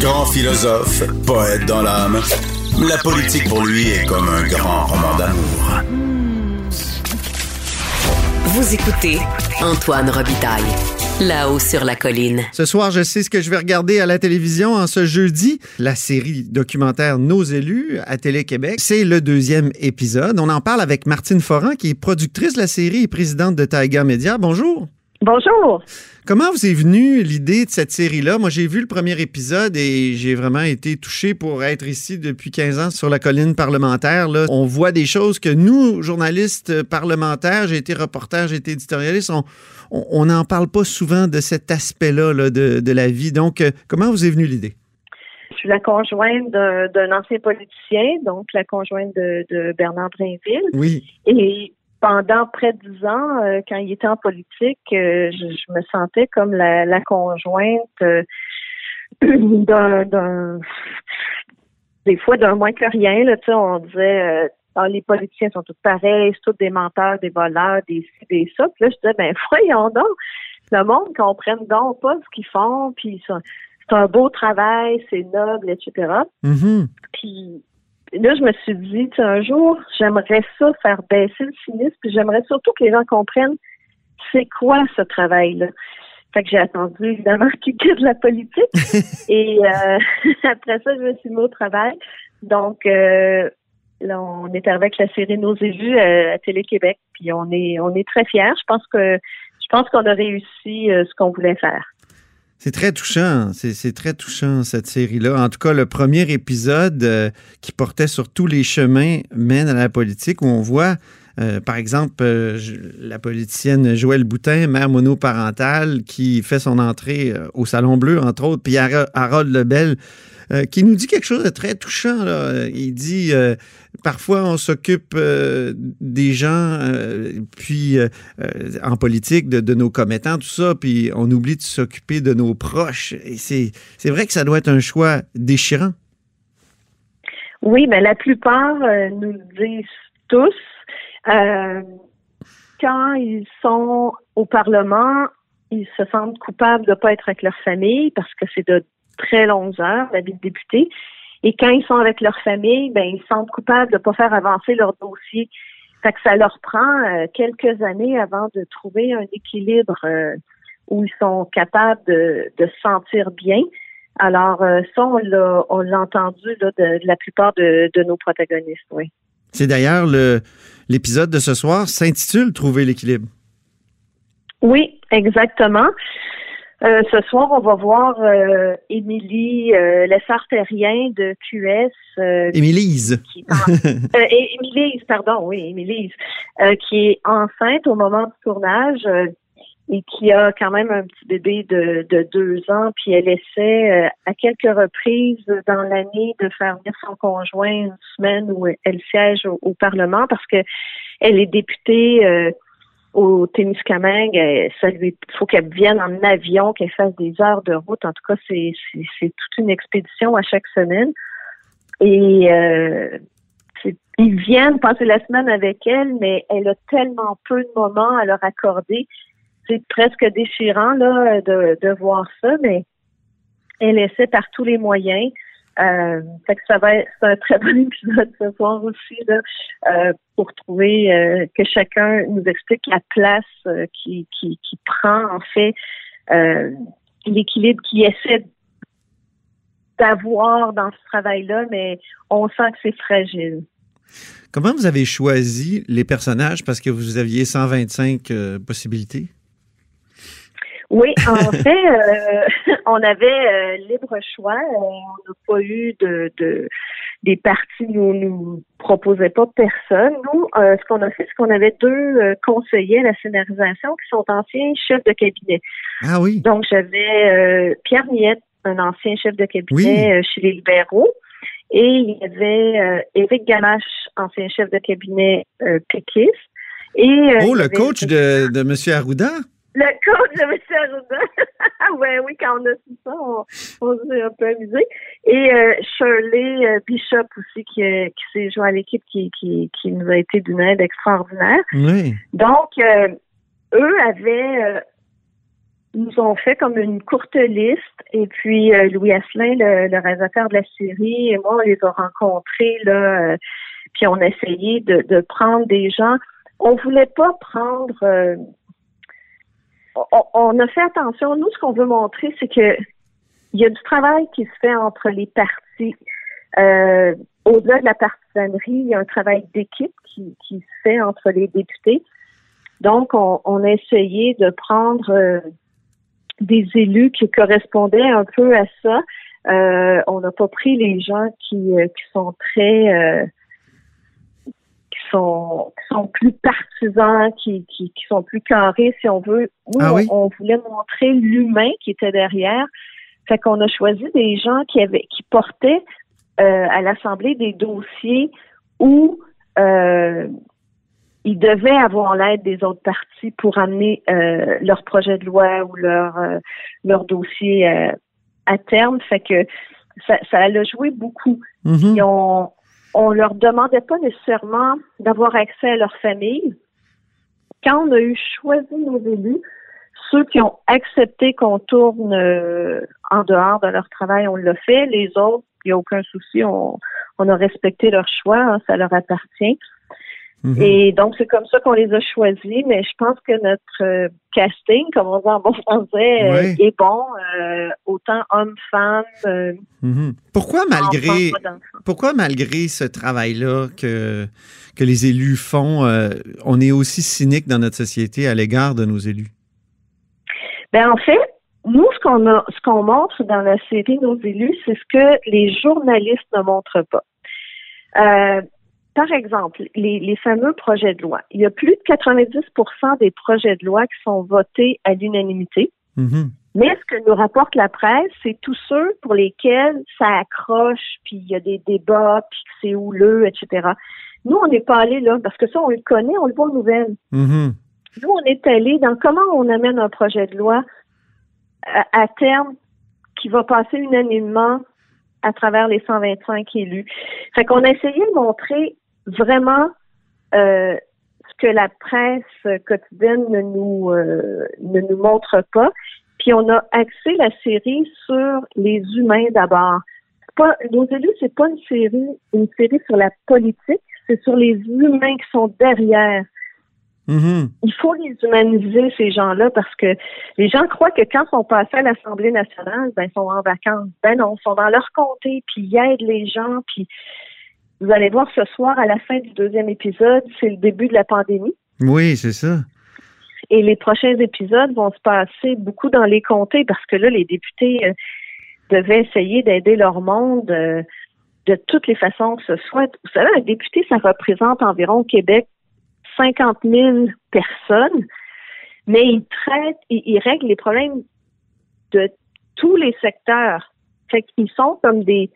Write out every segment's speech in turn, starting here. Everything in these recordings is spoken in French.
Grand philosophe, poète dans l'âme, la politique pour lui est comme un grand roman d'amour. Vous écoutez Antoine Robitaille. Là-haut sur la colline. Ce soir, je sais ce que je vais regarder à la télévision en ce jeudi. La série documentaire Nos élus à Télé-Québec. C'est le deuxième épisode. On en parle avec Martine Foran, qui est productrice de la série et présidente de Taiga Media. Bonjour. Bonjour. Comment vous est venue l'idée de cette série-là? Moi, j'ai vu le premier épisode et j'ai vraiment été touché pour être ici depuis 15 ans sur la colline parlementaire. Là. On voit des choses que nous, journalistes parlementaires, j'ai été reporter, j'ai été éditorialiste, on n'en parle pas souvent de cet aspect-là là, de, de, la vie. Donc, euh, comment vous est venue l'idée? Je suis la conjointe d'un ancien politicien, donc la conjointe de, de Bernard Drainville. Oui. Et pendant près de dix ans, euh, quand il était en politique, euh, je, me sentais comme la, la conjointe euh, d'un, des fois d'un moins que rien. Là, on disait ah, les politiciens sont tous pareils, c'est tous des menteurs, des voleurs, des ci, des ça. Puis là, je disais, ben voyons donc, le monde comprenne donc pas ce qu'ils font, puis c'est un beau travail, c'est noble, etc. Mm-hmm. Puis là, je me suis dit, un jour, j'aimerais ça faire baisser le cynisme, puis j'aimerais surtout que les gens comprennent c'est quoi ce travail-là. Fait que j'ai attendu, évidemment, qu'il quitte la politique. Et euh, après ça, je me suis mis au travail. Donc, euh, là, on est avec la série Nos élus euh, à Télé-Québec, puis on est on est très fiers. Je pense que je pense qu'on a réussi ce qu'on voulait faire. C'est très touchant. C'est très touchant, cette série-là. En tout cas, le premier épisode euh, qui portait sur tous les chemins mène à la politique, où on voit, euh, par exemple, euh, la politicienne Joëlle Boutin, mère monoparentale, qui fait son entrée au Salon Bleu, entre autres, puis Harold Lebel, euh, qui nous dit quelque chose de très touchant. Là. Il dit euh, parfois on s'occupe euh, des gens, puis en politique, de, nos commettants, tout ça, puis on oublie de s'occuper de nos proches. Et c'est, c'est vrai que ça doit être un choix déchirant. Oui, mais la plupart nous le disent tous. quand ils sont au Parlement, ils se sentent coupables de ne pas être avec leur famille parce que c'est de très longues heures, la vie de député. Et quand ils sont avec leur famille, ben ils se sentent coupables de ne pas faire avancer leur dossier. Fait que ça leur prend euh, quelques années avant de trouver un équilibre euh, où ils sont capables de, de se sentir bien. Alors, euh, ça, on l'a, entendu là, de, la plupart de, de nos protagonistes, oui. C'est d'ailleurs le, l'épisode de ce soir s'intitule Trouver l'équilibre. Oui, exactement. Euh, ce soir, on va voir euh, Émilie euh, de QS. Euh, Émilise. Émilise, pardon, oui, Émilise, qui est enceinte au moment du tournage et qui a quand même un petit bébé de, de deux ans, puis elle essaie à quelques reprises dans l'année de faire venir son conjoint une semaine où elle siège au, au Parlement parce que elle est députée au Témiscamingue, euh, ça lui faut qu'elle vienne en avion, qu'elle fasse des heures de route. En tout cas, c'est toute une expédition à chaque semaine. Et euh, ils viennent passer la semaine avec elle, mais elle a tellement peu de moments à leur accorder. C'est presque déchirant là de, de voir ça, mais elle essaie par tous les moyens. Euh, que ça va être un très bon épisode ce soir aussi là, euh, pour trouver euh, que chacun nous explique la place euh, qui, qui, prend en fait l'équilibre qu'il essaie d'avoir dans ce travail-là, mais on sent que c'est fragile. Comment vous avez choisi les personnages? Parce que vous aviez 125 possibilités? Oui, en fait, euh, on avait euh, libre choix. Euh, on n'a pas eu de, de des partis nous nous proposait pas personne. Nous, ce qu'on a fait, c'est qu'on avait deux conseillers à la scénarisation qui sont anciens chefs de cabinet. Ah oui. Donc j'avais Pierre Miette, un ancien chef de cabinet chez les libéraux. Et il y avait Éric Gamache, ancien chef de cabinet péquiste. Et, oh, le coach de, de M. Arruda? Le coach de M. Arruda. ouais, oui, quand on a su ça, on, s'est un peu amusé. Et euh, Shirley euh, Bishop aussi, qui, euh, qui s'est joué à l'équipe, qui, qui, qui nous a été d'une aide extraordinaire. Oui. Donc, eux avaient nous ont fait comme une courte liste et puis euh, Louis Asselin, le, réalisateur de la série, et moi, on les a rencontrés là, euh, puis on a essayé de, de, prendre des gens. On voulait pas prendre. Euh, on, a fait attention. Nous, ce qu'on veut montrer, c'est que il y a du travail qui se fait entre les partis. Au-delà de la partisanerie, il y a un travail d'équipe qui, se fait entre les députés. Donc, on, on a essayé de prendre des élus qui correspondaient un peu à ça. Euh, on n'a pas pris les gens qui, euh, sont très euh, sont qui sont plus partisans, qui, qui, qui, sont plus carrés, si on veut. Nous, ah on, voulait montrer l'humain qui était derrière. Fait qu'on a choisi des gens qui avaient qui portaient à l'Assemblée des dossiers où ils devaient avoir l'aide des autres partis pour amener euh, leur projet de loi ou leur euh, leur dossier euh, à terme. Fait que ça, ça a joué beaucoup. Mm-hmm. on on leur demandait pas nécessairement d'avoir accès à leur famille. Quand on a eu choisi nos élus, ceux qui ont accepté qu'on tourne en dehors de leur travail, on l'a fait. Les autres, il n'y a aucun souci, on, on a respecté leur choix, hein, ça leur appartient. Mhm. Et donc, c'est comme ça qu'on les a choisis, mais je pense que notre euh, casting, comme on dit en bon français, euh, est bon, euh, autant hommes-femmes. Mhm. Pourquoi malgré pourquoi malgré ce travail-là que, que les élus font, on est aussi cynique dans notre société à l'égard de nos élus? Ben en fait, nous, ce qu'on a, ce qu'on montre dans la série Nos élus, c'est ce que les journalistes ne montrent pas. Euh, par exemple, les, fameux projets de loi. Il y a plus de 90% des projets de loi qui sont votés à l'unanimité. Mm-hmm. Mais ce que nous rapporte la presse, c'est tous ceux pour lesquels ça accroche, puis il y a des débats, puis c'est houleux, etc. Nous, on n'est pas allé là, parce que ça, on le connaît, on le voit aux nouvelles. Mm-hmm. Nous, on est allé dans comment on amène un projet de loi à, à terme qui va passer unanimement à travers les 125 élus. Fait qu'on a essayé de montrer vraiment euh, ce que la presse quotidienne ne nous euh, ne nous montre pas. Puis on a axé la série sur les humains d'abord. Pas, nos élus, c'est pas une série, une série sur la politique, c'est sur les humains qui sont derrière. Mm-hmm. Il faut les humaniser, ces gens-là, parce que les gens croient que quand ils sont passés à l'Assemblée nationale, ben, ils sont en vacances. Ben non, ils sont dans leur comté, puis ils aident les gens, puis vous allez voir ce soir, à la fin du deuxième épisode, c'est le début de la pandémie. Oui, c'est ça. Et les prochains épisodes vont se passer beaucoup dans les comtés parce que là, les députés euh, devaient essayer d'aider leur monde euh, de toutes les façons que ce soit. Vous savez, un député, ça représente environ au Québec 50 000 personnes, mais il traite, il, il règle les problèmes de tous les secteurs. Fait qu'ils sont comme des,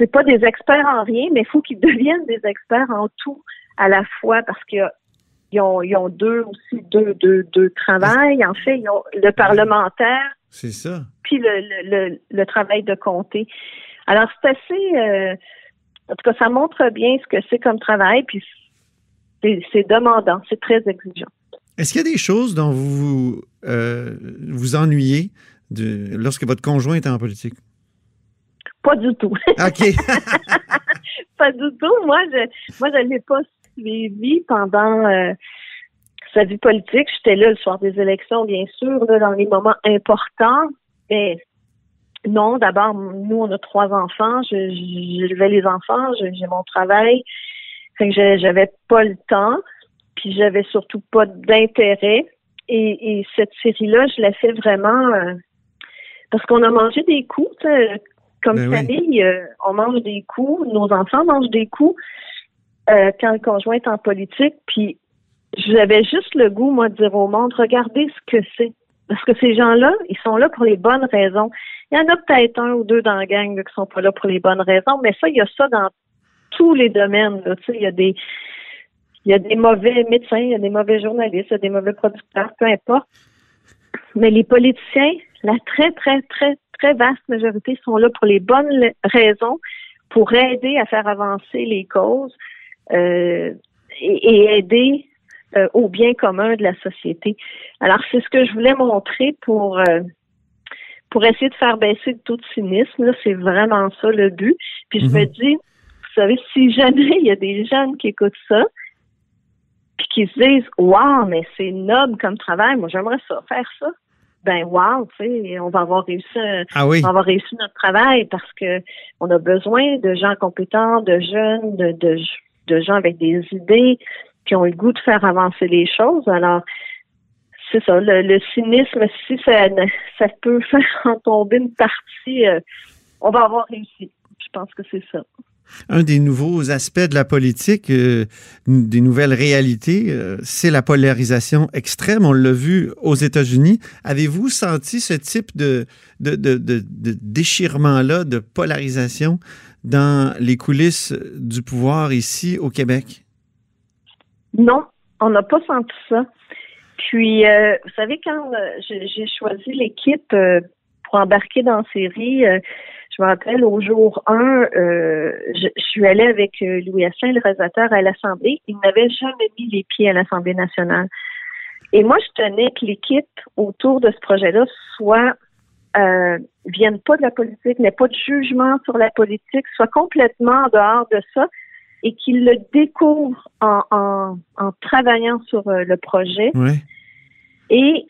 c'est pas des experts en rien, mais il faut qu'ils deviennent des experts en tout à la fois parce qu'ils ont, ils ont deux aussi deux, deux, deux travail. En fait, ils ont le parlementaire. C'est ça. Puis le, le, le, travail de comté. Alors, c'est assez. Euh, en tout cas, ça montre bien ce que c'est comme travail, puis c'est demandant, c'est très exigeant. Est-ce qu'il y a des choses dont vous euh, vous ennuyez de, lorsque votre conjoint est en politique? Pas du tout. OK. pas du tout. Moi, je moi, je l'ai pas suivi pendant euh, sa vie politique. J'étais là le soir des élections, bien sûr, là, dans les moments importants. Mais non, d'abord, nous, on a trois enfants. J'élevais les enfants, j'ai mon travail. Fait que j'avais pas le temps. Puis j'avais surtout pas d'intérêt. Et, et, cette série-là, je l'ai fait vraiment euh, parce qu'on a mangé des coups. Comme ben famille, euh, on mange des coups, nos enfants mangent des coups euh, quand le conjoint est en politique. Puis j'avais juste le goût, moi, de dire au monde, regardez ce que c'est. Parce que ces gens-là, ils sont là pour les bonnes raisons. Il y en a peut-être un ou deux dans la gang là, qui sont pas là pour les bonnes raisons, mais ça, il y a ça dans tous les domaines. Là. Tu sais, il y a des il y a des mauvais médecins, il y a des mauvais journalistes, il y a des mauvais producteurs, peu importe. Mais les politiciens, la très, très, très, très vaste majorité sont là pour les bonnes raisons, pour aider à faire avancer les causes euh, et, aider euh, au bien commun de la société. Alors, c'est ce que je voulais montrer pour euh, pour essayer de faire baisser le taux de cynisme. C'est vraiment ça le but. Puis je me Mhm. dis, vous savez, si jamais il y a des jeunes qui écoutent ça, puis qui se disent, wow, mais c'est noble comme travail, moi j'aimerais ça, faire ça. Ben wow, tu sais, on va avoir réussi, un- Ah oui. on va avoir réussi notre travail parce que on a besoin de gens compétents, de jeunes, de, de, de gens avec des idées qui ont le goût de faire avancer les choses. Alors, c'est ça, le, le cynisme, si ça, ça peut faire en tomber une partie, euh, on va avoir réussi. Je pense que c'est ça. Un des nouveaux aspects de la politique, euh, des nouvelles réalités, euh, c'est la polarisation extrême. On l'a vu aux États-Unis. Avez-vous senti ce type de, de, de, déchirement-là, de polarisation dans les coulisses du pouvoir ici au Québec? Non, on n'a pas senti ça. Puis, euh, vous savez, quand j'ai choisi l'équipe pour embarquer dans la série, je me rappelle au jour 1, euh, je, je suis allée avec euh, Louis Asselin, le réalisateur, à l'Assemblée. Il n'avait jamais mis les pieds à l'Assemblée nationale. Et moi, je tenais que l'équipe autour de ce projet-là soit euh, vienne pas de la politique, n'ait pas de jugement sur la politique, soit complètement en dehors de ça et qu'il le découvre en, en, en travaillant sur le projet. Oui. Et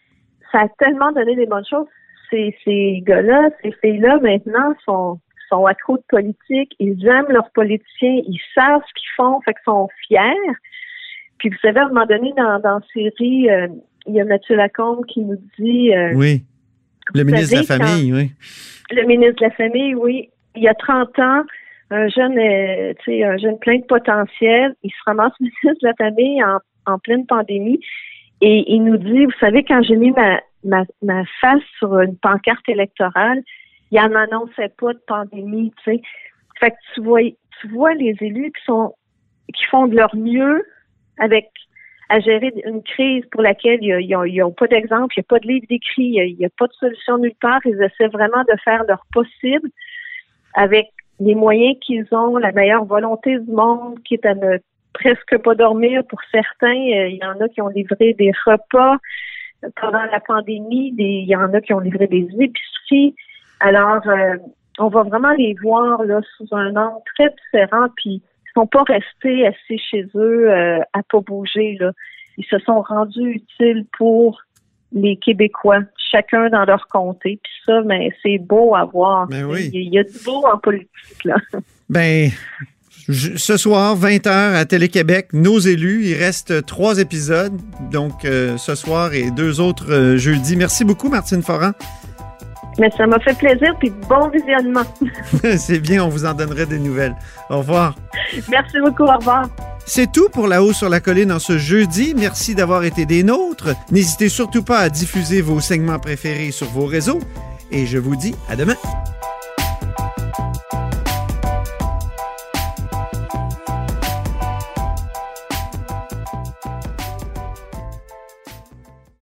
ça a tellement donné des bonnes choses. Ces, ces gars-là, ces filles-là, maintenant, sont, sont accros de politique. Ils aiment leurs politiciens. Ils savent ce qu'ils font, fait qu'ils sont fiers. Puis vous savez, à un moment donné, dans, dans la série, euh, il y a Mathieu Lacombe qui nous dit... euh, Oui. Le ministre de la quand- Famille, oui. le ministre de la Famille, oui. Il y a 30 ans, un jeune, euh, tu sais, un jeune plein de potentiel, il se ramasse ministre de la Famille en, en pleine pandémie et il nous dit, vous savez, quand j'ai mis ma, ma, ma face sur une pancarte électorale, il en annonçait pas de pandémie, tu sais. Fait que tu vois, tu vois les élus qui sont, qui font de leur mieux avec à gérer une crise pour laquelle ils n'ont pas d'exemple, il n'y a pas de livre d'écrit, il n'y a, a, pas de solution nulle part. Ils essaient vraiment de faire leur possible avec les moyens qu'ils ont, la meilleure volonté du monde, qui est à ne presque pas dormir pour certains. Il y en a qui ont livré des repas pendant la pandémie, il y en a qui ont livré des épiceries. Alors, euh, on va vraiment les voir là sous un angle très différent, puis ils sont pas restés assis chez eux euh, à pas bouger là. Ils se sont rendus utiles pour les Québécois, chacun dans leur comté. Puis ça, ben, c'est beau à voir. Ben oui. Il y a du beau en politique là. Ben, ce soir, 20h à Télé-Québec, nos élus. Il reste trois épisodes. Donc, euh, ce soir et deux autres euh, jeudis. Merci beaucoup, Martine Foran. Mais ça m'a fait plaisir, puis bon visionnement. C'est bien, on vous en donnerait des nouvelles. Au revoir. Merci beaucoup, au revoir. C'est tout pour La Haut sur la Colline en ce jeudi. Merci d'avoir été des nôtres. N'hésitez surtout pas à diffuser vos segments préférés sur vos réseaux. Et je vous dis à demain.